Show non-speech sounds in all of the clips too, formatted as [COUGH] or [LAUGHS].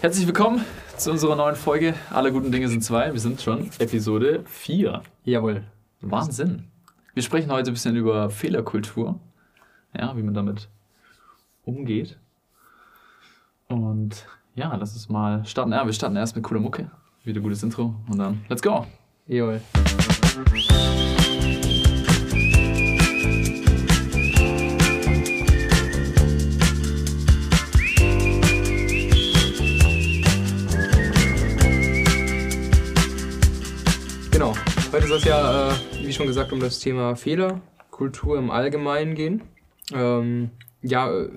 Herzlich willkommen zu unserer neuen Folge. Alle guten Dinge sind zwei. Wir sind schon Episode 4. Jawohl. Wahnsinn. Wir sprechen heute ein bisschen über Fehlerkultur. Ja, wie man damit umgeht. Und ja, lass uns mal starten. Ja, wir starten erst mit cooler Mucke. Wieder gutes Intro. Und dann, let's go. Jawohl. Genau. Heute soll es ja, äh, wie schon gesagt, um das Thema Fehlerkultur im Allgemeinen gehen. Ähm, ja, äh,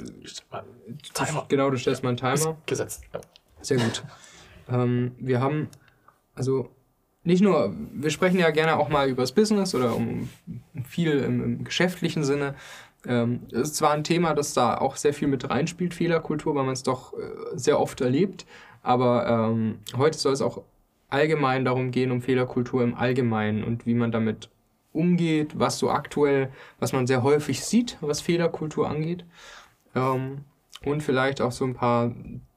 Timer. genau, du stellst mal einen Timer. Gesetzt. Ja. Sehr gut. Ähm, wir haben, also nicht nur, wir sprechen ja gerne auch mal über das Business oder um viel im, im geschäftlichen Sinne. Ähm, es ist zwar ein Thema, das da auch sehr viel mit reinspielt, Fehlerkultur, weil man es doch äh, sehr oft erlebt, aber ähm, heute soll es auch allgemein darum gehen, um Fehlerkultur im Allgemeinen und wie man damit umgeht, was so aktuell, was man sehr häufig sieht, was Fehlerkultur angeht. Ähm, und vielleicht auch so ein paar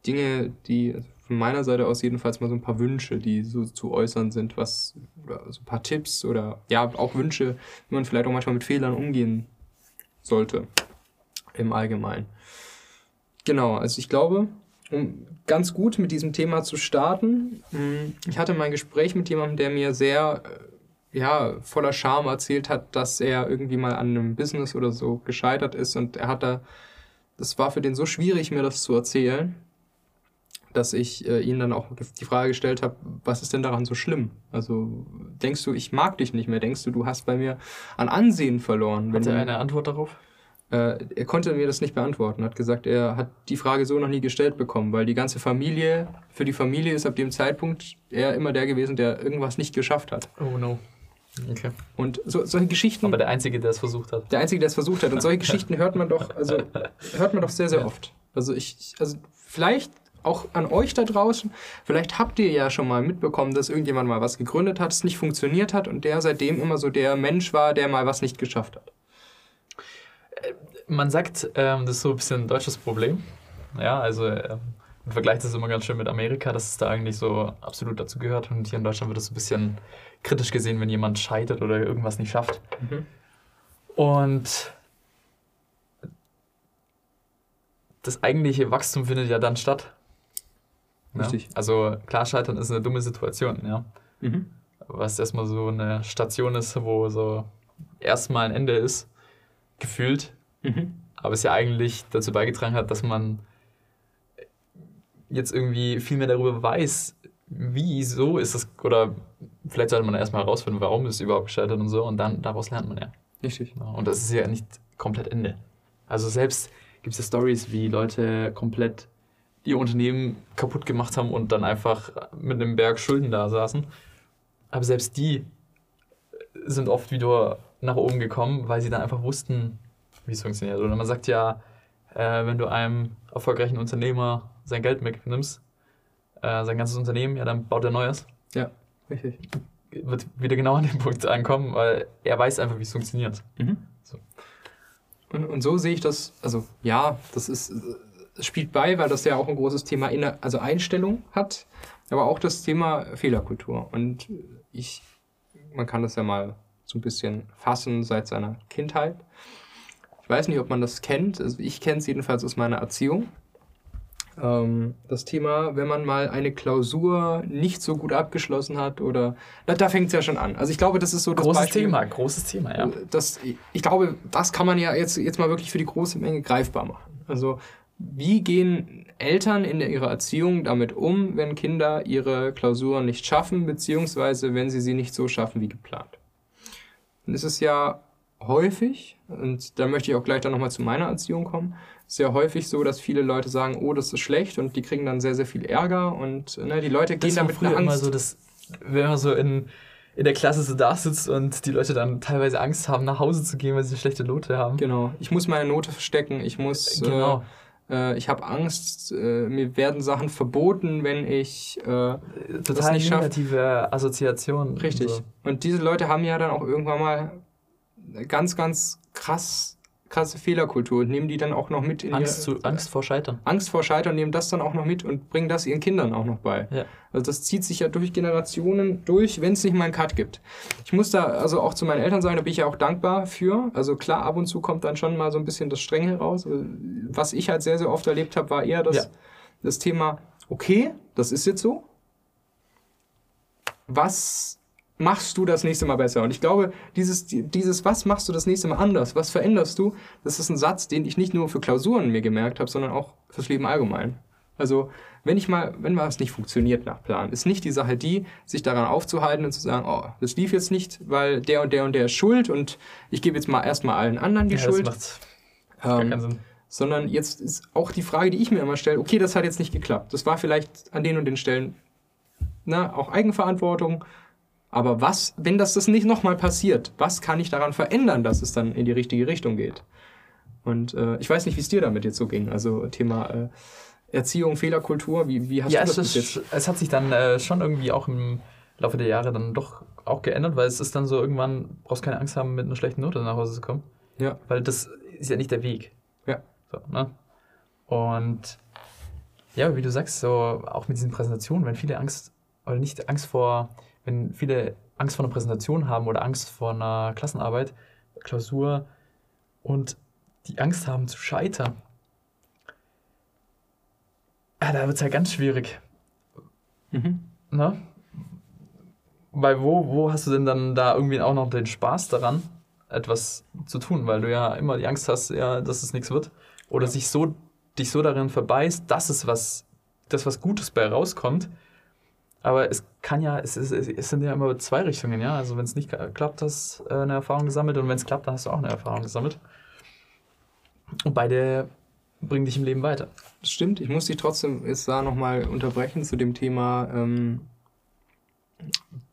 Dinge, die also von meiner Seite aus jedenfalls mal so ein paar Wünsche, die so zu äußern sind, was oder so ein paar Tipps oder ja auch Wünsche, wie man vielleicht auch manchmal mit Fehlern umgehen sollte im Allgemeinen. Genau, also ich glaube, um ganz gut mit diesem Thema zu starten, mh, ich hatte mal ein Gespräch mit jemandem, der mir sehr äh, ja, voller Charme erzählt hat, dass er irgendwie mal an einem Business oder so gescheitert ist und er hat da, das war für den so schwierig, mir das zu erzählen, dass ich äh, ihn dann auch die Frage gestellt habe, was ist denn daran so schlimm? Also denkst du, ich mag dich nicht mehr? Denkst du, du hast bei mir an Ansehen verloren? Hat er eine Antwort darauf? Äh, er konnte mir das nicht beantworten. Hat gesagt, er hat die Frage so noch nie gestellt bekommen, weil die ganze Familie, für die Familie ist ab dem Zeitpunkt er immer der gewesen, der irgendwas nicht geschafft hat. Oh no. Okay. Und so, solche Geschichten, Aber der Einzige, der es versucht hat. der Einzige, der es versucht hat. Und solche Geschichten hört man doch, also hört man doch sehr, sehr oft. Also ich, ich- also vielleicht auch an euch da draußen, vielleicht habt ihr ja schon mal mitbekommen, dass irgendjemand mal was gegründet hat, es nicht funktioniert hat und der seitdem immer so der Mensch war, der mal was nicht geschafft hat. Man sagt, ähm, das ist so ein bisschen ein deutsches Problem. Ja, also ähm, man vergleicht das immer ganz schön mit Amerika, dass es da eigentlich so absolut dazu gehört. Und hier in Deutschland wird es so ein bisschen kritisch gesehen, wenn jemand scheitert oder irgendwas nicht schafft. Mhm. Und das eigentliche Wachstum findet ja dann statt. Ja? Richtig. Also klar, Scheitern ist eine dumme Situation, ja. Mhm. Was erstmal so eine Station ist, wo so erstmal ein Ende ist, gefühlt, Mhm. aber es ja eigentlich dazu beigetragen hat, dass man jetzt irgendwie viel mehr darüber weiß, wieso ist es, oder vielleicht sollte man erstmal herausfinden, warum ist es überhaupt gescheitert und so, und dann daraus lernt man ja. Richtig. Und das ist ja nicht komplett Ende. Also selbst gibt es ja Stories, wie Leute komplett ihr Unternehmen kaputt gemacht haben und dann einfach mit einem Berg Schulden da saßen. Aber selbst die sind oft wieder nach oben gekommen, weil sie dann einfach wussten, wie es funktioniert. Oder man sagt ja, äh, wenn du einem erfolgreichen Unternehmer sein Geld wegnimmst, äh, sein ganzes Unternehmen, ja, dann baut er Neues. Ja, richtig. Wird wieder genau an den [LAUGHS] Punkt ankommen, weil er weiß einfach, wie es funktioniert. So. Und, und so sehe ich das, also ja, das ist, äh, spielt bei, weil das ja auch ein großes Thema, inner, also Einstellung hat, aber auch das Thema Fehlerkultur. Und ich, man kann das ja mal so ein bisschen fassen seit seiner Kindheit. Ich weiß nicht, ob man das kennt, also ich kenne es jedenfalls aus meiner Erziehung. Ähm, das Thema, wenn man mal eine Klausur nicht so gut abgeschlossen hat oder, da, da fängt es ja schon an. Also ich glaube, das ist so das Großes Beispiel. Thema, großes Thema, ja. Das, ich glaube, das kann man ja jetzt, jetzt mal wirklich für die große Menge greifbar machen. Also, wie gehen Eltern in ihrer Erziehung damit um, wenn Kinder ihre Klausuren nicht schaffen, beziehungsweise wenn sie sie nicht so schaffen wie geplant? Es ist ja häufig, und da möchte ich auch gleich dann nochmal zu meiner Erziehung kommen, sehr häufig so, dass viele Leute sagen, oh, das ist schlecht und die kriegen dann sehr, sehr viel Ärger und ne, die Leute gehen damit früher eine immer Angst. so, dass, wenn man so in, in der Klasse so da sitzt und die Leute dann teilweise Angst haben, nach Hause zu gehen, weil sie eine schlechte Note haben. Genau, ich muss meine Note verstecken, ich muss, Genau. äh, äh, ich habe Angst, äh, mir werden Sachen verboten, wenn ich, äh, Total nicht schafft. negative Assoziationen. richtig. Und so. Und diese Leute haben ja dann auch irgendwann mal ganz, ganz krass krasse Fehlerkultur und nehmen die dann auch noch mit in Angst, ihre, zu, Angst vor Scheitern. Angst vor Scheitern, nehmen das dann auch noch mit und bringen das ihren Kindern auch noch bei. Ja. Also das zieht sich ja durch Generationen durch, wenn es nicht mal einen Cut gibt. Ich muss da also auch zu meinen Eltern sagen, da bin ich ja auch dankbar für. Also klar, ab und zu kommt dann schon mal so ein bisschen das Strenge raus. Was ich halt sehr, sehr oft erlebt habe, war eher das, Ja. das Thema, okay, das ist jetzt so. Was machst du das nächste Mal besser? Und ich glaube, dieses, dieses, was machst du das nächste Mal anders? Was veränderst du? Das ist ein Satz, den ich nicht nur für Klausuren mir gemerkt habe, sondern auch fürs Leben allgemein. Also, wenn ich mal, wenn was nicht funktioniert nach Plan, ist nicht die Sache die, sich daran aufzuhalten und zu sagen, oh, das lief jetzt nicht, weil der und der und der ist schuld und ich gebe jetzt mal erstmal allen anderen die Ja, das Schuld. macht gar Ähm, keinen Sinn. sondern jetzt ist auch die Frage, die ich mir immer stelle, okay, das hat jetzt nicht geklappt. Das war vielleicht an den und den Stellen na, auch Eigenverantwortung. Aber was, wenn das, das nicht nochmal passiert, was kann ich daran verändern, dass es dann in die richtige Richtung geht? Und äh, ich weiß nicht, wie es dir damit jetzt so ging. Also Thema äh, Erziehung, Fehlerkultur, wie, wie hast Ja, du es, das ist, jetzt? es hat sich dann äh, schon irgendwie auch im Laufe der Jahre dann doch auch geändert, weil es ist dann so irgendwann, brauchst keine Angst haben, mit einer schlechten Note nach Hause zu kommen. Ja. Weil das ist ja nicht der Weg. Ja. So, ne? Und ja, wie du sagst, so auch mit diesen Präsentationen, wenn viele Angst oder nicht Angst vor, wenn viele Angst vor einer Präsentation haben oder Angst vor einer Klassenarbeit, Klausur und die Angst haben zu scheitern, ah, da wird es halt ganz schwierig. Mhm. Ne? Weil wo, wo hast du denn dann da irgendwie auch noch den Spaß daran, etwas zu tun? Weil du ja immer die Angst hast, ja, dass es nichts wird. Oder Ja. sich so, dich so darin verbeißt, dass es was, dass was Gutes bei rauskommt. Aber es kann ja, es, ist, es sind ja immer zwei Richtungen, ja. Also wenn es nicht klappt, hast du äh, eine Erfahrung gesammelt und wenn es klappt, dann hast du auch eine Erfahrung gesammelt. Und beide bringen dich im Leben weiter. Das stimmt. Ich muss dich trotzdem jetzt da nochmal unterbrechen zu dem Thema, ähm,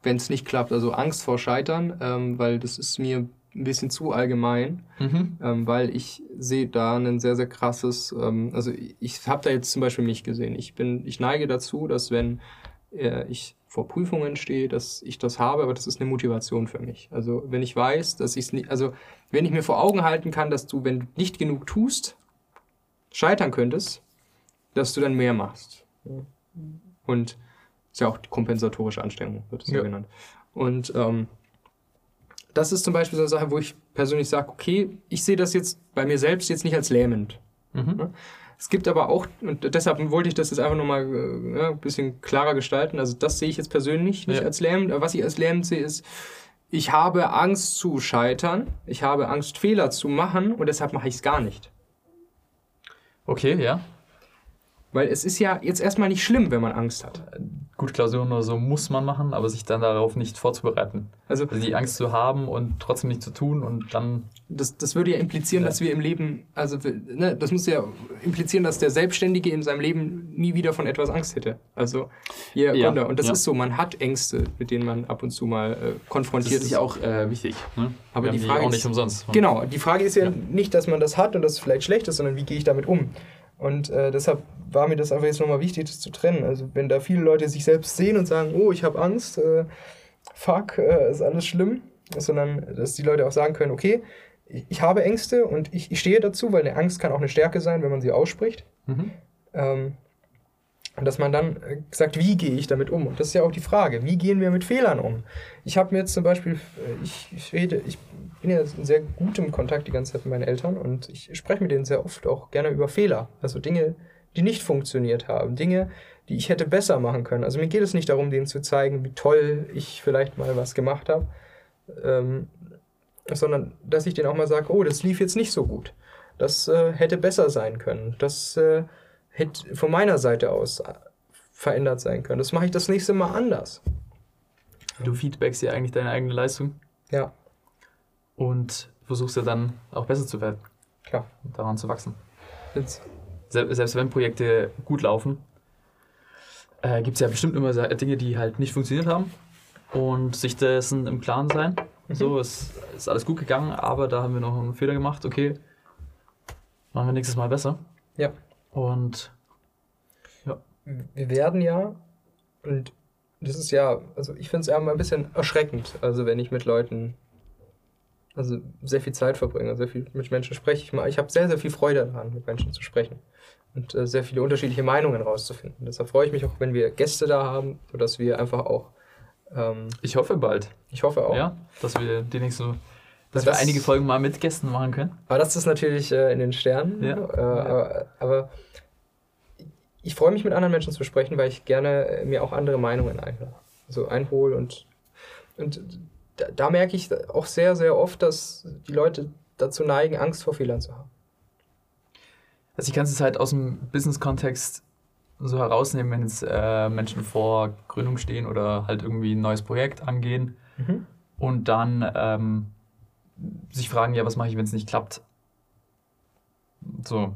wenn es nicht klappt, also Angst vor Scheitern, ähm, weil das ist mir ein bisschen zu allgemein. Mhm. ähm, weil ich sehe da ein sehr, sehr krasses, ähm, also ich, ich habe da jetzt zum Beispiel nicht gesehen. Ich bin, ich neige dazu, dass wenn äh, ich vor Prüfungen stehe, dass ich das habe, aber das ist eine Motivation für mich. Also wenn ich weiß, dass ich es nicht, also wenn ich mir vor Augen halten kann, dass du, wenn du nicht genug tust, scheitern könntest, dass du dann mehr machst. Und ist ja auch die kompensatorische Anstrengung, wird es ja. Ja. genannt. Und ähm, das ist zum Beispiel so eine Sache, wo ich persönlich sage, okay, ich sehe das jetzt bei mir selbst jetzt nicht als lähmend. Mhm. Es gibt aber auch, und deshalb wollte ich das jetzt einfach nochmal äh, ja, ein bisschen klarer gestalten, also das sehe ich jetzt persönlich nicht Ja. als lähmend, aber was ich als lähmend sehe, ist, ich habe Angst zu scheitern, ich habe Angst, Fehler zu machen und deshalb mache ich es gar nicht. Okay, ja. Weil es ist ja jetzt erstmal nicht schlimm, wenn man Angst hat. Gut, Klausuren oder so muss man machen, aber sich dann darauf nicht vorzubereiten. Also Also die Angst zu haben und trotzdem nicht zu tun und dann. das, das würde ja implizieren, Ja. dass wir im Leben, also ne, das muss ja implizieren, dass der Selbstständige in seinem Leben nie wieder von etwas Angst hätte. Also jeder Ja, Kunde. Und das ja. ist so, man hat Ängste, mit denen man ab und zu mal äh, Das konfrontiert ist ja auch äh, wichtig. Ne? Aber die Frage auch ist- nicht umsonst. Genau, die Frage ist ja, Ja. nicht, dass man das hat und das vielleicht schlecht ist, sondern wie gehe ich damit um? Und äh, deshalb war mir das einfach jetzt nochmal wichtig, das zu trennen. Also wenn da viele Leute sich selbst sehen und sagen, oh, ich habe Angst, äh, fuck, äh, ist alles schlimm, sondern dass die Leute auch sagen können, okay, ich, habe Ängste und ich, ich stehe dazu, weil eine Angst kann auch eine Stärke sein, wenn man sie ausspricht. Mhm. Ähm, und dass man dann äh, sagt, wie gehe ich damit um? Und das ist ja auch die Frage, wie gehen wir mit Fehlern um? Ich habe mir jetzt zum Beispiel, äh, ich, ich rede, ich bin ja in sehr gutem Kontakt die ganze Zeit mit meinen Eltern und ich spreche mit denen sehr oft auch gerne über Fehler. Also Dinge, die nicht funktioniert haben, Dinge, die ich hätte besser machen können. Also mir geht es nicht darum, denen zu zeigen, wie toll ich vielleicht mal was gemacht habe, ähm, sondern dass ich denen auch mal sage, oh, das lief jetzt nicht so gut. Das äh, hätte besser sein können. Das äh, hätte von meiner Seite aus äh, verändert sein können. Das mache ich das nächste Mal anders. Du feedbackst ja eigentlich deine eigene Leistung Ja, und versuchst ja dann auch besser zu werden klar. und daran zu wachsen. Jetzt, Sel selbst wenn Projekte gut laufen, äh, gibt es ja bestimmt immer Dinge, die halt nicht funktioniert haben. Und sich dessen im Klaren sein. So, es ist alles gut gegangen, aber da haben wir noch einen Fehler gemacht. Okay, machen wir nächstes Mal besser. Ja. Und wir werden ja, und das ist ja, also ich finde es ja immer ein bisschen erschreckend, also wenn ich mit Leuten also sehr viel Zeit verbringe, sehr viel mit Menschen spreche. Ich, ich habe sehr, sehr viel Freude daran, mit Menschen zu sprechen und äh, sehr viele unterschiedliche Meinungen rauszufinden. Deshalb freue ich mich auch, wenn wir Gäste da haben, sodass wir einfach auch. Ähm, ich hoffe bald. Ich hoffe auch. Ja, dass wir die nächste dass das, wir einige Folgen mal mit Gästen machen können. Aber das ist natürlich äh, in den Sternen. Ja. Äh, aber, aber, ich freue mich mit anderen Menschen zu sprechen, weil ich gerne äh, mir auch andere Meinungen einhole. Also einhole und, und da, da, merke ich auch sehr, sehr oft, dass die Leute dazu neigen, Angst vor Fehlern zu haben. Also ich kann es halt aus dem Business-Kontext so herausnehmen, wenn jetzt äh, Menschen vor Gründung stehen oder halt irgendwie ein neues Projekt angehen mhm. und dann ähm, sich fragen, ja, was mache ich, wenn es nicht klappt? So.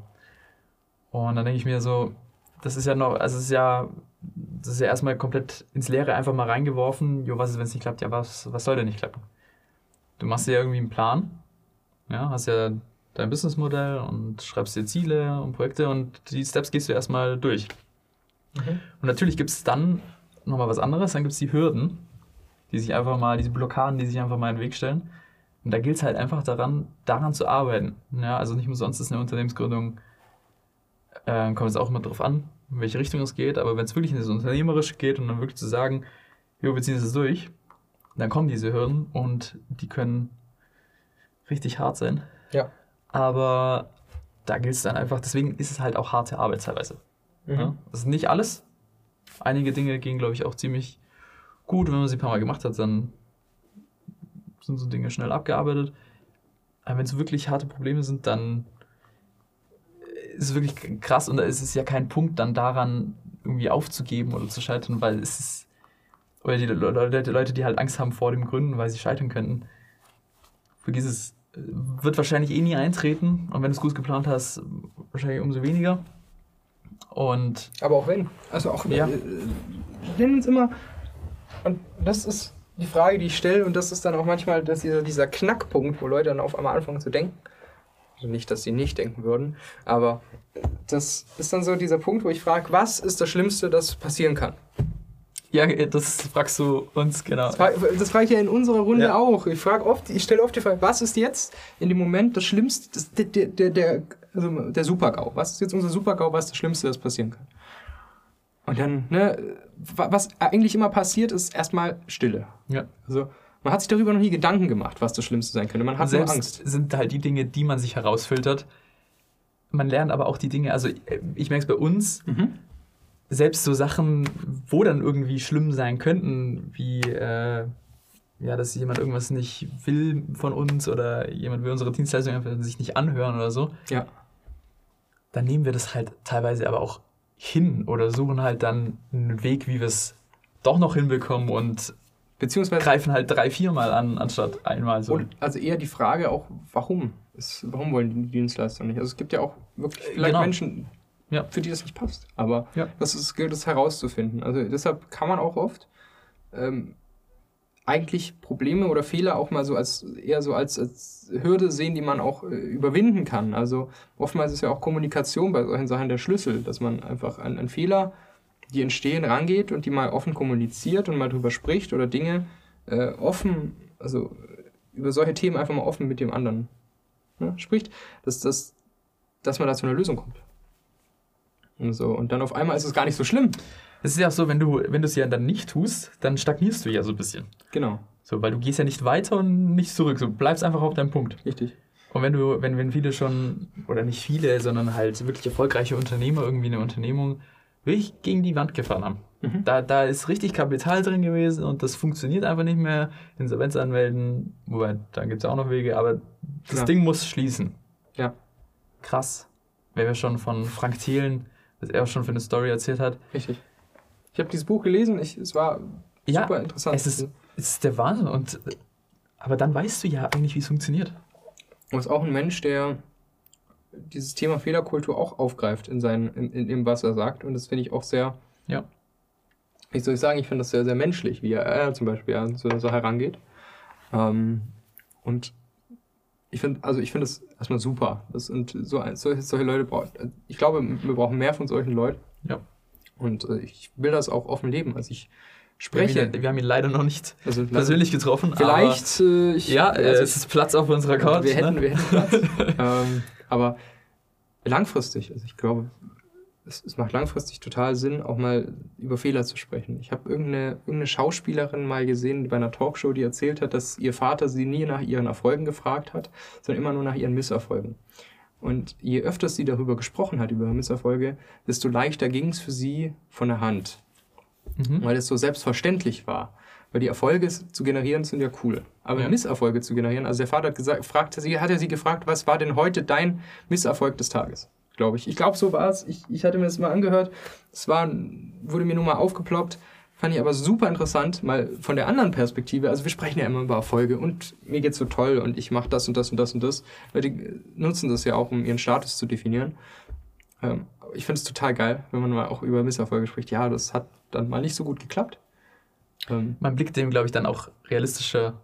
Und dann denke ich mir so, das ist ja noch, also es ist ja, das ist ja erstmal komplett ins Leere einfach mal reingeworfen. Jo, was ist, wenn es nicht klappt? Ja, was, was soll denn nicht klappen? Du machst dir ja irgendwie einen Plan, ja, hast ja dein Businessmodell und schreibst dir Ziele und Projekte und die Steps gehst du erstmal durch. Mhm. Und natürlich gibt es dann nochmal was anderes, dann gibt es die Hürden, die sich einfach mal, diese Blockaden, die sich einfach mal in den Weg stellen. Und da gilt es halt einfach daran, daran zu arbeiten. Ja, also nicht umsonst ist eine Unternehmensgründung, äh, kommt es auch immer darauf an, in welche Richtung es geht, aber wenn es wirklich in das Unternehmerische geht und dann wirklich zu sagen, jo, wir ziehen das durch, dann kommen diese Hürden und die können richtig hart sein. Ja. Aber da gilt es dann einfach, deswegen ist es halt auch harte Arbeit teilweise. Mhm. Ja? Das ist nicht alles. Einige Dinge gehen, glaube ich, auch ziemlich gut. Wenn man sie ein paar Mal gemacht hat, dann sind so Dinge schnell abgearbeitet. Aber wenn es wirklich harte Probleme sind, dann ist es wirklich krass und da ist es ja kein Punkt, dann daran irgendwie aufzugeben oder zu scheitern, weil es ist. Oder die Leute, die halt Angst haben vor dem Gründen, weil sie scheitern könnten. Vergiss es. Wird wahrscheinlich eh nie eintreten. Und wenn du es gut geplant hast, wahrscheinlich umso weniger. Und. Aber auch wenn. Also auch. Ja. Wir nennen uns immer. Und das ist die Frage, die ich stelle, und das ist dann auch manchmal dass dieser, dieser Knackpunkt, wo Leute dann auf einmal anfangen zu denken. Also nicht, dass sie nicht denken würden, aber das ist dann so dieser Punkt, wo ich frage, was ist das Schlimmste, das passieren kann? Ja, das fragst du uns, genau. Das frage, das frage ich ja in unserer Runde ja. auch. Ich frage oft, ich stelle oft die Frage, was ist jetzt in dem Moment das Schlimmste, das, der, der, der, also der Super-GAU? Was ist jetzt unser Super-GAU, was das Schlimmste, das passieren kann? Und dann, ne, was eigentlich immer passiert, ist erstmal Stille. Ja. Also man hat sich darüber noch nie Gedanken gemacht, was das Schlimmste sein könnte. Man hat Selbst nur Angst. sind halt die Dinge, die man sich herausfiltert. Man lernt aber auch die Dinge, also ich merke es bei uns, mhm. selbst so Sachen, wo dann irgendwie schlimm sein könnten, wie äh, ja, dass jemand irgendwas nicht will von uns oder jemand will unsere Dienstleistung einfach sich nicht anhören oder so. Ja. Dann nehmen wir das halt teilweise aber auch hin oder suchen halt dann einen Weg, wie wir es doch noch hinbekommen und beziehungsweise greifen halt drei, viermal an, anstatt einmal so. Und also eher die Frage auch, warum? Ist, warum wollen die Dienstleister nicht? Also es gibt ja auch wirklich vielleicht genau. Menschen, ja. für die das nicht passt. Aber ja. das ist, gilt es herauszufinden. Also deshalb kann man auch oft ähm, eigentlich Probleme oder Fehler auch mal so als eher so als, als Hürde sehen, die man auch äh, überwinden kann. Also oftmals ist ja auch Kommunikation bei solchen Sachen der Schlüssel, dass man einfach an, an Fehler, die entstehen, rangeht und die mal offen kommuniziert und mal drüber spricht oder Dinge äh, offen, also über solche Themen einfach mal offen mit dem anderen ne, spricht, dass, dass, dass man da zu einer Lösung kommt. Und, so. und dann auf einmal ist es gar nicht so schlimm. Es ist ja auch so, wenn du, wenn du es ja dann nicht tust, dann stagnierst du ja so ein bisschen. Genau. So, weil du gehst ja nicht weiter und nicht zurück. Du bleibst einfach auf deinem Punkt. Richtig. Und wenn du, wenn, wenn viele schon, oder nicht viele, sondern halt wirklich erfolgreiche Unternehmer irgendwie eine Unternehmung wirklich gegen die Wand gefahren haben. Mhm. Da, da ist richtig Kapital drin gewesen und das funktioniert einfach nicht mehr. Insolvenz anmelden, wobei, dann gibt es auch noch Wege, aber das ja. Ding muss schließen. Ja. Krass. Wenn wir schon von Frank Thielen, was er auch schon für eine Story erzählt hat. Richtig. Ich habe dieses Buch gelesen, ich, es war ja, super interessant. Es ist, es ist der Wahnsinn. Und, aber dann weißt du ja eigentlich, wie es funktioniert. Und ist auch ein Mensch, der dieses Thema Fehlerkultur auch aufgreift in, seinen, in, in dem, was er sagt. Und das finde ich auch sehr, ja. wie soll ich sagen, ich finde das sehr, sehr menschlich, wie er äh, zum Beispiel an so eine Sache herangeht. Ähm, und ich finde, also ich finde das erstmal super. Das sind so, solche, solche Leute brauchen. Ich glaube, wir brauchen mehr von solchen Leuten. Ja. Und äh, ich will das auch offen leben. Also ich spreche. Wir haben ihn, leider noch nicht Also persönlich getroffen. Vielleicht, äh, ich, Aber, ja, äh, also es ist Platz auf unserer Couch. wir hätten, ne? wir hätten Platz. [LAUGHS] ähm, aber langfristig, also ich glaube, es, es macht langfristig total Sinn, auch mal über Fehler zu sprechen. Ich habe irgendeine, irgendeine Schauspielerin mal gesehen bei einer Talkshow, die erzählt hat, dass ihr Vater sie nie nach ihren Erfolgen gefragt hat, sondern immer nur nach ihren Misserfolgen. Und je öfter sie darüber gesprochen hat, über Misserfolge, desto leichter ging es für sie von der Hand Mhm. weil es so selbstverständlich war. Weil die Erfolge zu generieren sind ja cool. Aber Ja. Misserfolge zu generieren, also der Vater hat gesagt, fragte sie, hat er sie gefragt, was war denn heute dein Misserfolg des Tages? Glaube ich. Ich glaube, so war es. Ich, ich hatte mir das mal angehört. Es war, wurde mir nur mal aufgeploppt. Fand ich aber super interessant, mal von der anderen Perspektive. Also wir sprechen ja immer über Erfolge und mir geht's so toll und ich mache das und das und das und das. Die nutzen das ja auch, um ihren Status zu definieren. Ähm, ich finde es total geil, wenn man mal auch über Misserfolge spricht. Ja, das hat dann mal nicht so gut geklappt. Ähm, Man blickt dem, glaube ich, dann auch realistischer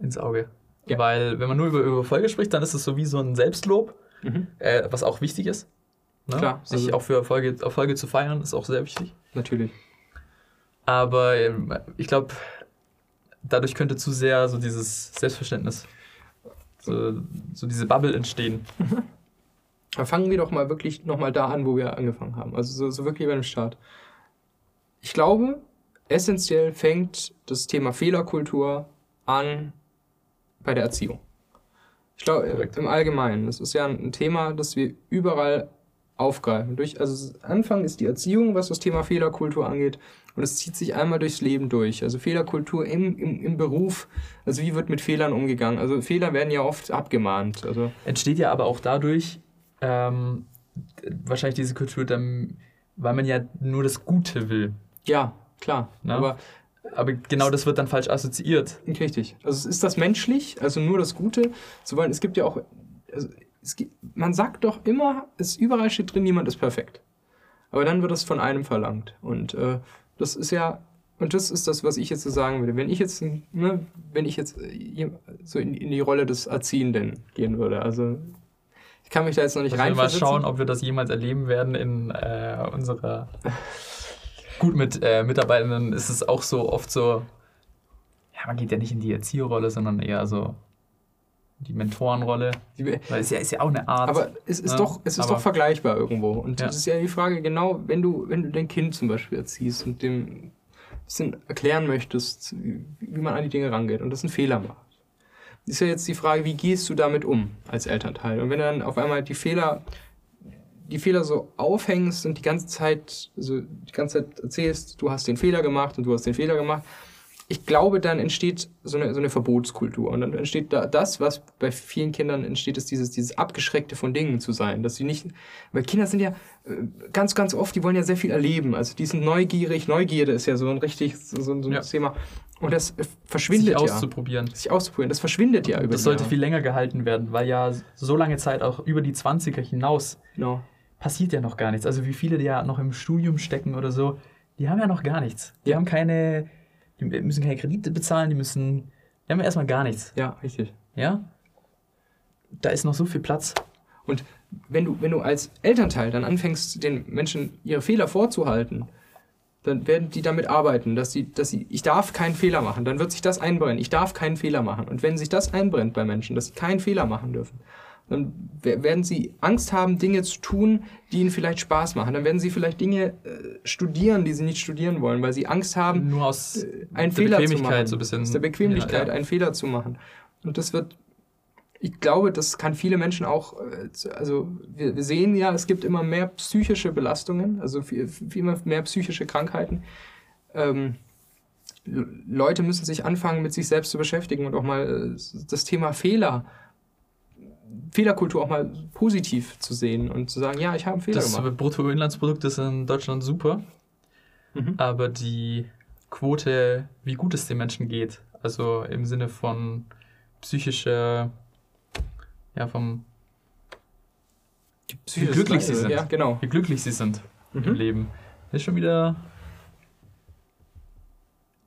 ins Auge. Ja. Weil, wenn man nur über, über Erfolge spricht, dann ist es so wie so ein Selbstlob, äh, was auch wichtig ist. Ne? Klar, Sich also- auch für Erfolge, Erfolge zu feiern, ist auch sehr wichtig. Natürlich. Aber ähm, ich glaube, dadurch könnte zu sehr so dieses Selbstverständnis, so, so diese Bubble entstehen. [LAUGHS] Aber fangen wir doch mal wirklich nochmal da an, wo wir angefangen haben. Also so, so wirklich bei dem Start. Ich glaube, essentiell fängt das Thema Fehlerkultur an bei der Erziehung. Ich glaube, Korrekt. im Allgemeinen. Das ist ja ein Thema, das wir überall aufgreifen. Durch, also Anfang ist die Erziehung, was das Thema Fehlerkultur angeht. Und es zieht sich einmal durchs Leben durch. Also Fehlerkultur im, im, im Beruf. Also wie wird mit Fehlern umgegangen? Also Fehler werden ja oft abgemahnt. Also Entsteht ja aber auch dadurch ähm, wahrscheinlich diese Kultur, dann, weil man ja nur das Gute will. ja, klar. Ja. Aber Aber genau das wird dann falsch assoziiert. Richtig. Also ist das menschlich, also nur das Gute zu wollen? Es gibt ja auch, also es gibt, man sagt doch immer, es überall steht drin, niemand ist perfekt. Aber dann wird es von einem verlangt. Und äh, das ist ja, und das ist das, was ich jetzt so sagen würde. Wenn ich jetzt, ne, wenn ich jetzt äh, so in, in die Rolle des Erziehenden gehen würde, also ich kann mich da jetzt noch nicht Müssen wir mal schauen, ob wir das jemals erleben werden in äh, unserer. Gut, mit äh, Mitarbeitenden ist es auch so oft so. Ja, man geht ja nicht in die Erzieherrolle, sondern eher so die Mentorenrolle. Weil es ja, ist ja auch eine Art. Aber es ist Ja, doch, es ist aber- doch vergleichbar irgendwo. Und Ja. das ist ja die Frage, genau, wenn du, wenn du dein Kind zum Beispiel erziehst und dem ein bisschen erklären möchtest, wie, wie man an die Dinge rangeht und das einen Fehler macht. Ist ja jetzt die Frage, wie gehst du damit um als Elternteil? Und wenn du dann auf einmal die Fehler, die Fehler so aufhängst und die ganze Zeit, also die ganze Zeit erzählst, du hast den Fehler gemacht und du hast den Fehler gemacht, ich glaube, dann entsteht so eine, so eine Verbotskultur. Und dann entsteht da das, was bei vielen Kindern entsteht, ist dieses, dieses Abgeschreckte von Dingen zu sein. Dass sie nicht, weil Kinder sind ja äh, ganz, ganz oft, die wollen ja sehr viel erleben. Also die sind neugierig. Neugierde ist ja so ein richtig, so, so ein Ja. Thema. Und das äh, verschwindet sich ja. auszuprobieren. Sich auszuprobieren. Das verschwindet ja über Das sollte Jahre. viel länger gehalten werden, weil ja so lange Zeit auch über die 20er hinaus Genau. passiert ja noch gar nichts. Also wie viele die ja noch im Studium stecken oder so, die haben ja noch gar nichts. Die Ja. haben keine, die müssen keine Kredite bezahlen, die müssen, die haben ja erstmal gar nichts. Ja, richtig. Ja? Da ist noch so viel Platz. Und wenn du, wenn du als Elternteil dann anfängst, den Menschen ihre Fehler vorzuhalten, dann werden die damit arbeiten, dass sie, dass sie, ich darf keinen Fehler machen, dann wird sich das einbrennen, ich darf keinen Fehler machen. Und wenn sich das einbrennt bei Menschen, dass sie keinen Fehler machen dürfen, dann we- werden sie Angst haben, Dinge zu tun, die ihnen vielleicht Spaß machen. Dann werden sie vielleicht Dinge äh, studieren, die sie nicht studieren wollen, weil sie Angst haben, Nur aus einen der Fehler zu Bequemlichkeit machen. so ein bisschen. Aus der Bequemlichkeit, Ja, ja. einen Fehler zu machen. Und das wird, ich glaube, das kann viele Menschen auch, äh, zu- also wir, wir sehen ja, es gibt immer mehr psychische Belastungen, also viel, viel immer mehr psychische Krankheiten. Ähm, Le- Leute müssen sich anfangen, mit sich selbst zu beschäftigen und auch mal äh, das Thema Fehler, Fehlerkultur auch mal positiv zu sehen und zu sagen, ja, ich habe einen Fehler Das gemacht. Bruttoinlandsprodukt ist in Deutschland super, Mhm. aber die Quote, wie gut es den Menschen geht, also im Sinne von psychischer, ja, vom, Psychisches glücklich sie sind. Ja, genau. wie glücklich sie sind im Mhm. Leben, ist schon wieder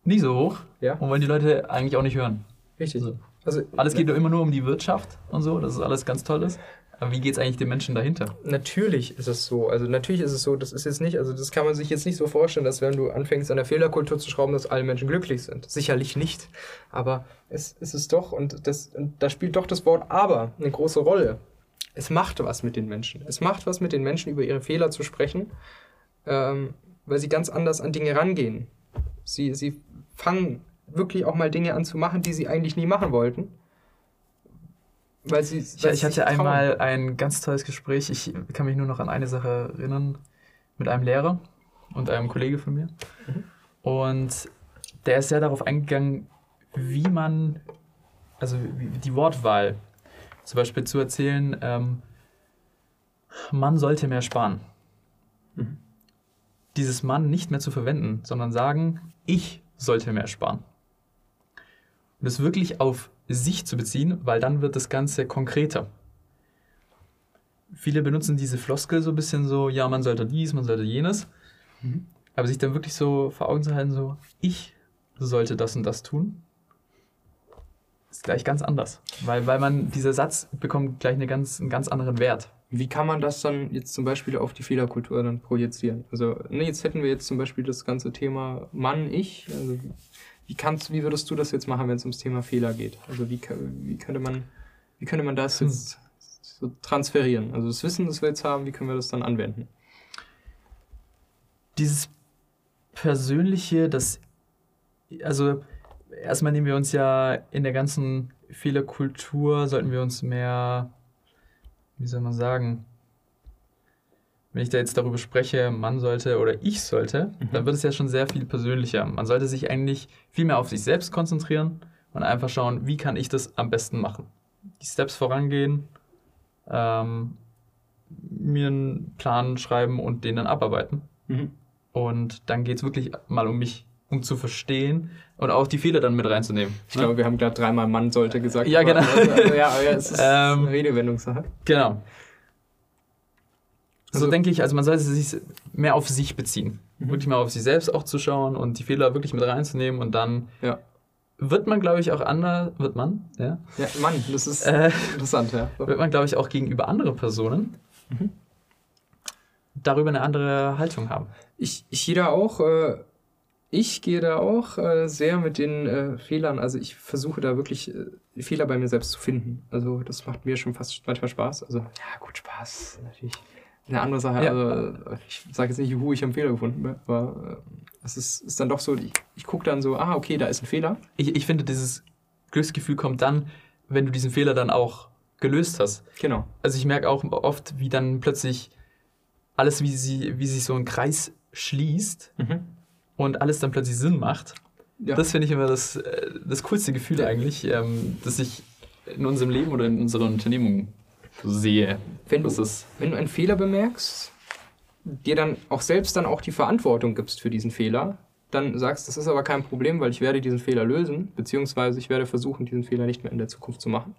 nicht so hoch Ja, und wollen die Leute eigentlich auch nicht hören. richtig. So. Also, Alles geht doch immer nur um die Wirtschaft und so, dass es alles ganz toll ist. Aber wie geht es eigentlich den Menschen dahinter? Natürlich ist es so. Also natürlich ist es so, das ist jetzt nicht, also das kann man sich jetzt nicht so vorstellen, dass wenn du anfängst an der Fehlerkultur zu schrauben, dass alle Menschen glücklich sind. Sicherlich nicht. Aber es, es ist doch, und, das, und da spielt doch das Wort aber eine große Rolle. Es macht was mit den Menschen. Es macht was mit den Menschen, über ihre Fehler zu sprechen, ähm, weil sie ganz anders an Dinge rangehen. Sie, sie fangen wirklich auch mal Dinge an zu machen, die sie eigentlich nie machen wollten. Weil sie, weil ich, ich hatte einmal ein ganz tolles Gespräch. Ich kann mich nur noch an eine Sache erinnern mit einem Lehrer und einem Kollege von mir. Mhm. Und der ist sehr darauf eingegangen, wie man, also die Wortwahl, zum Beispiel zu erzählen, ähm, man sollte mehr sparen. Mhm. Dieses Mann nicht mehr zu verwenden, sondern sagen, ich sollte mehr sparen. Und es wirklich auf sich zu beziehen, weil dann wird das Ganze konkreter. Viele benutzen diese Floskel so ein bisschen so, ja, man sollte dies, man sollte jenes. Mhm. Aber sich dann wirklich so vor Augen zu halten, so, ich sollte das und das tun, ist gleich ganz anders. Weil, weil man, dieser Satz bekommt gleich eine ganz, einen ganz anderen Wert. Wie kann man das dann jetzt zum Beispiel auf die Fehlerkultur dann projizieren? Also, ne, jetzt hätten wir jetzt zum Beispiel das ganze Thema Mann, ich. Also, wie, kannst, wie würdest du das jetzt machen, wenn es ums Thema Fehler geht? Also wie, wie, könnte, man, wie könnte man das hm. jetzt so transferieren? Also das Wissen, das wir jetzt haben, wie können wir das dann anwenden? Dieses Persönliche, das, also erstmal nehmen wir uns ja in der ganzen Fehlerkultur, sollten wir uns mehr, wie soll man sagen, wenn ich da jetzt darüber spreche, man sollte oder ich sollte, mhm. dann wird es ja schon sehr viel persönlicher. Man sollte sich eigentlich viel mehr auf sich selbst konzentrieren und einfach schauen, wie kann ich das am besten machen. Die Steps vorangehen, ähm, mir einen Plan schreiben und den dann abarbeiten. Mhm. Und dann geht es wirklich mal um mich, um zu verstehen und auch die Fehler dann mit reinzunehmen. Ich ne? glaube, wir haben gerade dreimal Mann sollte gesagt. Ja, genau. Also, also, ja, es ist [LAUGHS] ähm, eine Redewendungssache. Genau. Also, so denke ich, also man sollte sich mehr auf sich beziehen. Mhm. Wirklich mal auf sich selbst auch zu schauen und die Fehler wirklich mit reinzunehmen und dann ja. wird man, glaube ich, auch anders, wird man, ja? Ja, Mann, das ist äh, interessant, ja. Wird man, glaube ich, auch gegenüber anderen Personen mhm. darüber eine andere Haltung haben. Ich, ich gehe da auch, äh, ich gehe da auch äh, sehr mit den äh, Fehlern, also ich versuche da wirklich äh, Fehler bei mir selbst zu finden. Also das macht mir schon fast manchmal Spaß. Also ja, gut, Spaß natürlich eine andere Sache. Ja. Also, ich sage jetzt nicht, juhu, ich habe einen Fehler gefunden, aber äh, es ist, ist dann doch so, ich, ich gucke dann so, ah, okay, da ist ein Fehler. Ich, ich finde, dieses Glücksgefühl kommt dann, wenn du diesen Fehler dann auch gelöst hast. Genau. Also ich merke auch oft, wie dann plötzlich alles, wie, sie, wie sich so ein Kreis schließt mhm. und alles dann plötzlich Sinn macht. Ja. Das finde ich immer das, äh, das coolste Gefühl ja. eigentlich, ähm, das ich in unserem Leben oder in unserer Unternehmung sehe. Wenn du, wenn du einen Fehler bemerkst, dir dann auch selbst dann auch die Verantwortung gibst für diesen Fehler, dann sagst, das ist aber kein Problem, weil ich werde diesen Fehler lösen, beziehungsweise ich werde versuchen, diesen Fehler nicht mehr in der Zukunft zu machen.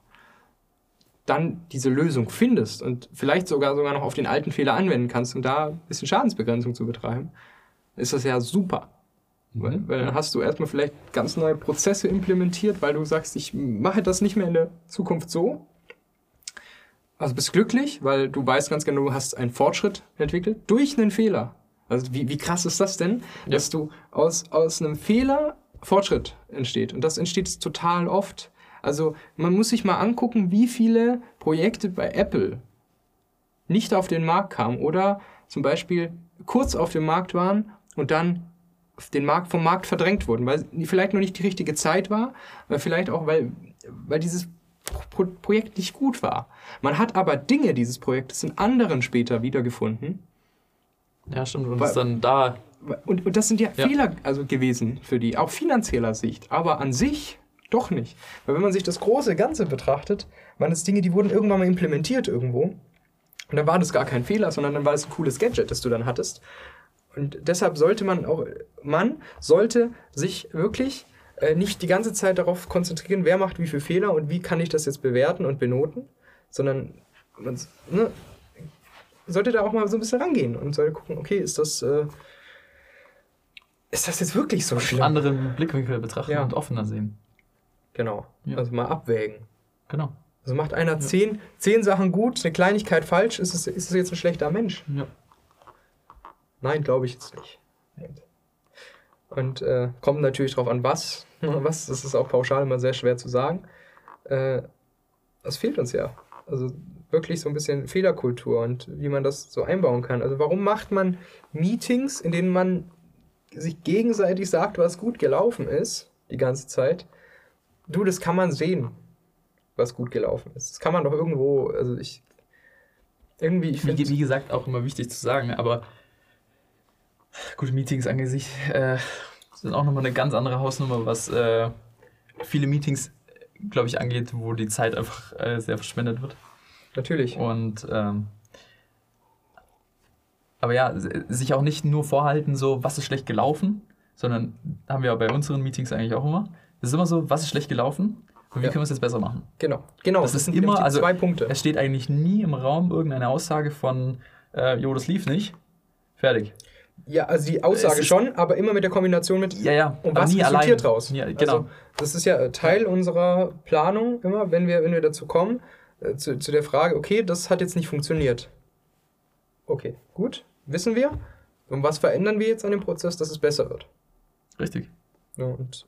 Dann diese Lösung findest und vielleicht sogar sogar noch auf den alten Fehler anwenden kannst und da ein bisschen Schadensbegrenzung zu betreiben, ist das ja super. Mhm. Weil, weil dann hast du erstmal vielleicht ganz neue Prozesse implementiert, weil du sagst, ich mache das nicht mehr in der Zukunft so, also bist glücklich, weil du weißt ganz genau, du hast einen Fortschritt entwickelt durch einen Fehler. Also wie, wie krass ist das denn, ja. dass du aus, aus einem Fehler Fortschritt entsteht. Und das entsteht total oft. Also man muss sich mal angucken, wie viele Projekte bei Apple nicht auf den Markt kamen oder zum Beispiel kurz auf dem Markt waren und dann den Markt, vom Markt verdrängt wurden, weil vielleicht noch nicht die richtige Zeit war, vielleicht auch, weil, weil dieses Pro Projekt nicht gut war. Man hat aber Dinge dieses Projektes in anderen später wiedergefunden. Ja, stimmt. Und ist dann da. Und, und das sind ja, ja, Fehler also gewesen für die, auch finanzieller Sicht. Aber an sich doch nicht. Weil wenn man sich das große Ganze betrachtet, waren es Dinge, die wurden irgendwann mal implementiert irgendwo. Und dann war das gar kein Fehler, sondern dann war es ein cooles Gadget, das du dann hattest. Und deshalb sollte man auch, man sollte sich wirklich äh, nicht die ganze Zeit darauf konzentrieren, wer macht wie viele Fehler und wie kann ich das jetzt bewerten und benoten, sondern man ne, sollte da auch mal so ein bisschen rangehen und sollte gucken, okay, ist das, äh, ist das jetzt wirklich so schlimm? Anderen Blickwinkel betrachten ja. und offener sehen. Genau. Ja. Also mal abwägen. Genau. Also macht einer zehn, zehn Sachen gut, eine Kleinigkeit falsch, ist es, ist es jetzt ein schlechter Mensch? Ja. Nein, glaube ich jetzt nicht. Und äh, kommt natürlich drauf an, was. [LAUGHS] Was, das ist auch pauschal immer sehr schwer zu sagen. Äh, das fehlt uns ja. Also wirklich so ein bisschen Fehlerkultur und wie man das so einbauen kann. Also warum macht man Meetings, in denen man sich gegenseitig sagt, was gut gelaufen ist, die ganze Zeit? Du, das kann man sehen, was gut gelaufen ist. Das kann man doch irgendwo, also ich, irgendwie, ich Wie, finde, wie gesagt, auch immer wichtig zu sagen, aber gute Meetings angesichts äh, sind auch nochmal eine ganz andere Hausnummer, was äh, viele Meetings, glaube ich, angeht, wo die Zeit einfach äh, sehr verschwendet wird. natürlich. Und ähm, aber ja, sich auch nicht nur vorhalten, so was ist schlecht gelaufen, sondern haben wir bei unseren Meetings eigentlich auch immer. Es ist immer so, was ist schlecht gelaufen und wie Ja. können wir es jetzt besser machen. Genau, genau. Das ist sind immer- also- zwei Punkte. Es steht eigentlich nie im Raum irgendeine Aussage von, äh, jo, das lief nicht. Fertig. Ja, also die Aussage schon, aber immer mit der Kombination mit Ja, ja. und was nie resultiert allein. draus. Nie, genau. Also, das ist ja äh, Teil unserer Planung immer, wenn wir, wenn wir dazu kommen, äh, zu, zu der Frage, okay, das hat jetzt nicht funktioniert. Okay, gut, wissen wir. Und was verändern wir jetzt an dem Prozess, dass es besser wird? Richtig. Ja, und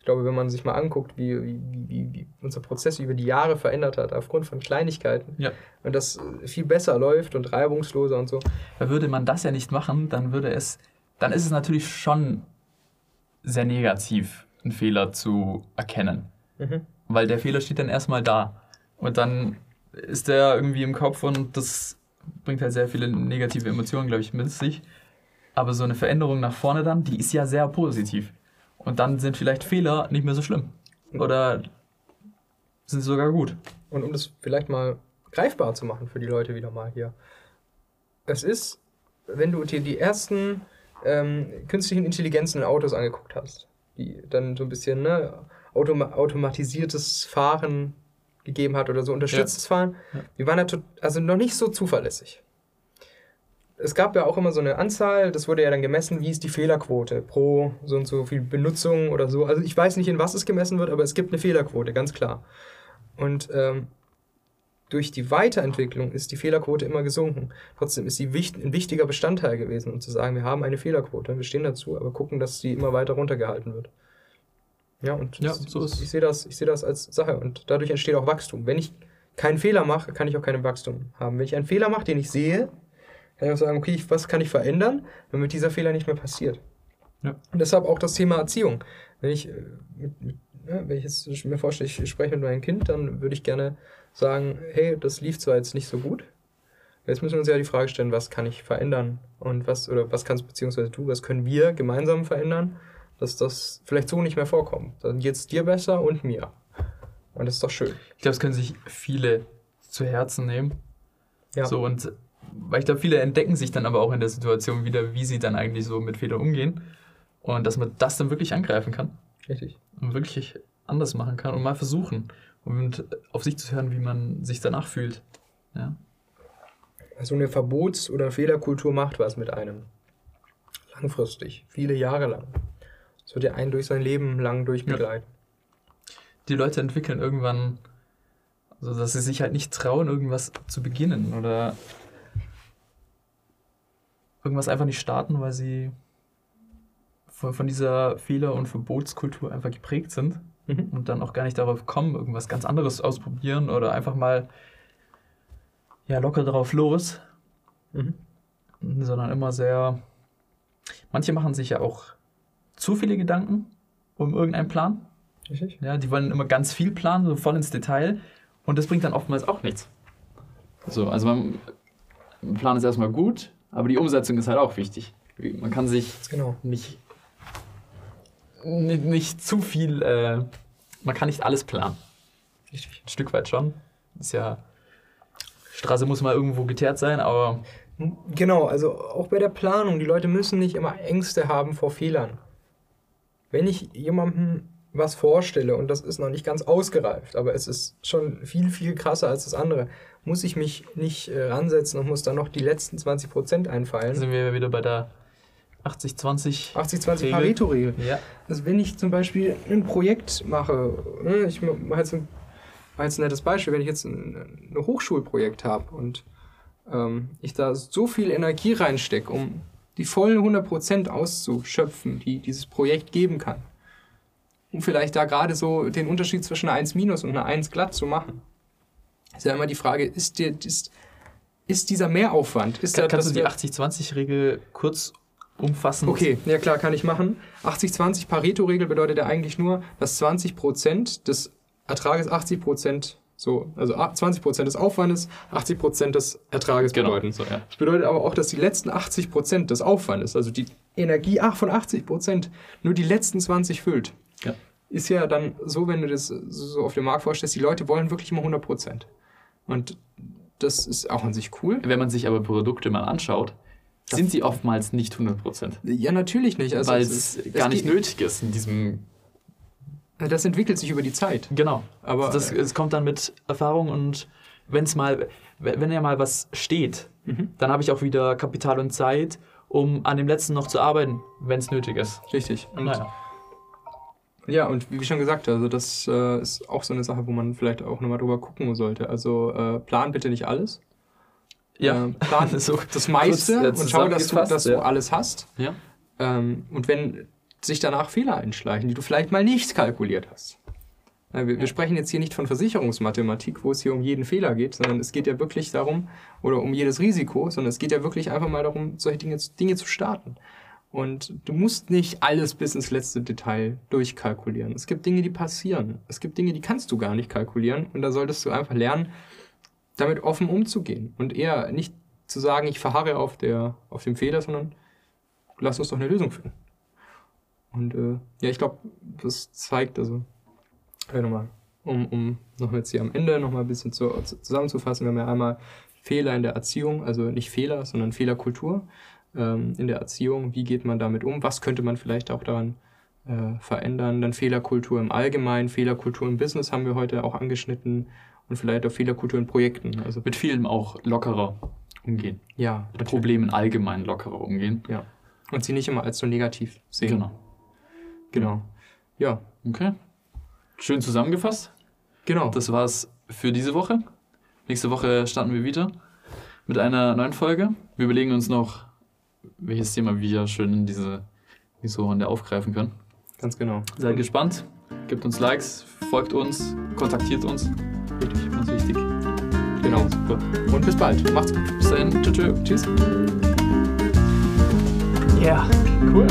ich glaube, wenn man sich mal anguckt, wie, wie, wie, wie unser Prozess über die Jahre verändert hat, aufgrund von Kleinigkeiten, Ja. und das äh, viel besser läuft und reibungsloser und so, würde man das ja nicht machen, dann würde es, dann ist es natürlich schon sehr negativ, einen Fehler zu erkennen. mhm. Weil der Fehler steht dann erstmal da. Und dann ist der irgendwie im Kopf und das bringt halt sehr viele negative Emotionen, glaube ich, mit sich. Aber so eine Veränderung nach vorne dann, die ist ja sehr positiv. Und dann sind vielleicht Fehler nicht mehr so schlimm. Oder sind sogar gut. Und um das vielleicht mal greifbar zu machen für die Leute wieder mal hier. Es ist, wenn du dir die ersten ähm, künstlichen Intelligenzen in Autos angeguckt hast, die dann so ein bisschen ne, automa automatisiertes Fahren gegeben hat oder so unterstütztes Fahren, Ja. die waren ja tot- also noch nicht so zuverlässig. Es gab ja auch immer so eine Anzahl, das wurde ja dann gemessen, wie ist die Fehlerquote pro so und so viel Benutzung oder so. Also ich weiß nicht, in was es gemessen wird, aber es gibt eine Fehlerquote, ganz klar. Und ähm, durch die Weiterentwicklung ist die Fehlerquote immer gesunken. Trotzdem ist sie wicht ein wichtiger Bestandteil gewesen, um zu sagen, wir haben eine Fehlerquote, wir stehen dazu, aber gucken, dass sie immer weiter runtergehalten wird. Ja, und Ja, das- so ist- ich sehe das, ich sehe das als Sache und dadurch entsteht auch Wachstum. Wenn ich keinen Fehler mache, kann ich auch kein Wachstum haben. Wenn ich einen Fehler mache, den ich sehe, kann ich auch sagen, okay, was kann ich verändern, damit dieser Fehler nicht mehr passiert. Ja. Und deshalb auch das Thema Erziehung. Wenn ich, äh, ja, wenn ich jetzt mir vorstelle, ich spreche mit meinem Kind, dann würde ich gerne sagen, hey, das lief zwar jetzt nicht so gut. Jetzt müssen wir uns ja die Frage stellen, was kann ich verändern und was, oder was kannst beziehungsweise du, was können wir gemeinsam verändern, dass das vielleicht so nicht mehr vorkommt. Dann geht es dir besser und mir. Und das ist doch schön. Ich glaube, es können sich viele zu Herzen nehmen. Ja. So und weil ich glaube, viele entdecken sich dann aber auch in der Situation wieder, wie sie dann eigentlich so mit Fehlern umgehen. Und dass man das dann wirklich angreifen kann Richtig. und wirklich anders machen kann und mal versuchen und auf sich zu hören, wie man sich danach fühlt. Ja. So eine Verbots- oder Fehlerkultur macht was mit einem. Langfristig, viele Jahre lang. Das wird ja einen durch sein Leben lang durchbegleiten. Die Leute entwickeln irgendwann, also dass sie sich halt nicht trauen, irgendwas zu beginnen oder irgendwas einfach nicht starten, weil sie von, von dieser Fehler- und Verbotskultur einfach geprägt sind Mhm. und dann auch gar nicht darauf kommen, irgendwas ganz anderes ausprobieren oder einfach mal ja, locker drauf los, Mhm. sondern immer sehr. Manche machen sich ja auch zu viele Gedanken um irgendeinen Plan. Richtig? Ja, die wollen immer ganz viel planen, so voll ins Detail. Und das bringt dann oftmals auch nichts. So, also man, ein Plan ist erstmal gut, aber die Umsetzung ist halt auch wichtig. Man kann sich Genau. nicht, nicht, nicht zu viel, äh, man kann nicht alles planen. Richtig. Ein Stück weit schon. Ist ja, Straße muss mal irgendwo geteert sein, aber Genau, also auch bei der Planung, die Leute müssen nicht immer Ängste haben vor Fehlern. Wenn ich jemandem was vorstelle und das ist noch nicht ganz ausgereift, aber es ist schon viel, viel krasser als das andere, muss ich mich nicht äh, ransetzen und muss dann noch die letzten 20% einfallen. sind wir wieder bei der 80-20. 80-20 Regel. Pareto-Regel. Ja. Also wenn ich zum Beispiel ein Projekt mache, ne, ich mache jetzt ein war jetzt ein nettes Beispiel, wenn ich jetzt ein, ein Hochschulprojekt habe und ähm, ich da so viel Energie reinstecke, um die vollen 100% auszuschöpfen, die dieses Projekt geben kann. Um vielleicht da gerade so den Unterschied zwischen einer 1 minus und einer 1 glatt zu machen. Ist ja immer die Frage, ist, dir, ist, ist dieser Mehraufwand, ist Kann, der, kannst du die der- 80-20-Regel kurz umfassen? Okay, ja klar, kann ich machen. 80-20 Pareto-Regel bedeutet ja eigentlich nur, dass 20% des Ertrages 80% so, also 20% des Aufwandes 80% des Ertrages Genau. bedeuten. So, ja. Das bedeutet aber auch, dass die letzten 80% des Aufwandes, also die Energie von 80%, nur die letzten 20 füllt. Ist ja dann so, wenn du das so auf dem Markt vorstellst, die Leute wollen wirklich immer 100%. Und das ist auch an sich cool. Wenn man sich aber Produkte mal anschaut, sind sie oftmals nicht 100%. Ja, natürlich nicht. Also weil es gar nicht nötig ist in diesem. Das entwickelt sich über die Zeit. Genau. Aber das, es kommt dann mit Erfahrung und wenn es mal, wenn ja mal was steht, Mhm. dann habe ich auch wieder Kapital und Zeit, um an dem letzten noch zu arbeiten, wenn es nötig ist. Richtig. Und, Naja. Ja, und wie schon gesagt, also das äh, ist auch so eine Sache, wo man vielleicht auch nochmal drüber gucken sollte. Also äh, plan bitte nicht alles. Ja. Äh, plan [LAUGHS] So das meiste kurz, und schau, dass du, dass du ja. alles hast. ja. Ähm, und wenn sich danach Fehler einschleichen, die du vielleicht mal nicht kalkuliert hast. Wir, wir sprechen jetzt hier nicht von Versicherungsmathematik, wo es hier um jeden Fehler geht, sondern es geht ja wirklich darum, oder um jedes Risiko, sondern es geht ja wirklich einfach mal darum, solche Dinge, Dinge zu starten. Und du musst nicht alles bis ins letzte Detail durchkalkulieren. Es gibt Dinge, die passieren. Es gibt Dinge, die kannst du gar nicht kalkulieren. Und da solltest du einfach lernen, damit offen umzugehen. Und eher nicht zu sagen, ich verharre auf, der, auf dem Fehler, sondern lass uns doch eine Lösung finden. Und äh, ja, ich glaube, das zeigt, also, äh, nochmal, um, um noch jetzt hier am Ende nochmal ein bisschen zu, zu, zusammenzufassen, wir haben ja einmal Fehler in der Erziehung, also nicht Fehler, sondern Fehlerkultur ähm, in der Erziehung. Wie geht man damit um? Was könnte man vielleicht auch daran äh, verändern? Dann Fehlerkultur im Allgemeinen, Fehlerkultur im Business haben wir heute auch angeschnitten und vielleicht auch Fehlerkultur in Projekten. Also Mit vielem auch lockerer umgehen. ja, Mit Problemen allgemein lockerer umgehen. Ja. Und sie nicht immer als so negativ sehen. Genau. Genau. Ja, Okay. Schön zusammengefasst. genau. Das war's für diese Woche. Nächste Woche starten wir wieder mit einer neuen Folge. Wir überlegen uns noch, welches Thema wir schön in diese Runde aufgreifen können. Ganz genau. Seid gespannt, gebt uns Likes, folgt uns, kontaktiert uns. Richtig, ganz wichtig. Genau. Super. Und bis bald. Macht's gut. Bis dahin, tschüss. tschüss. Tschüss. Ja, cool.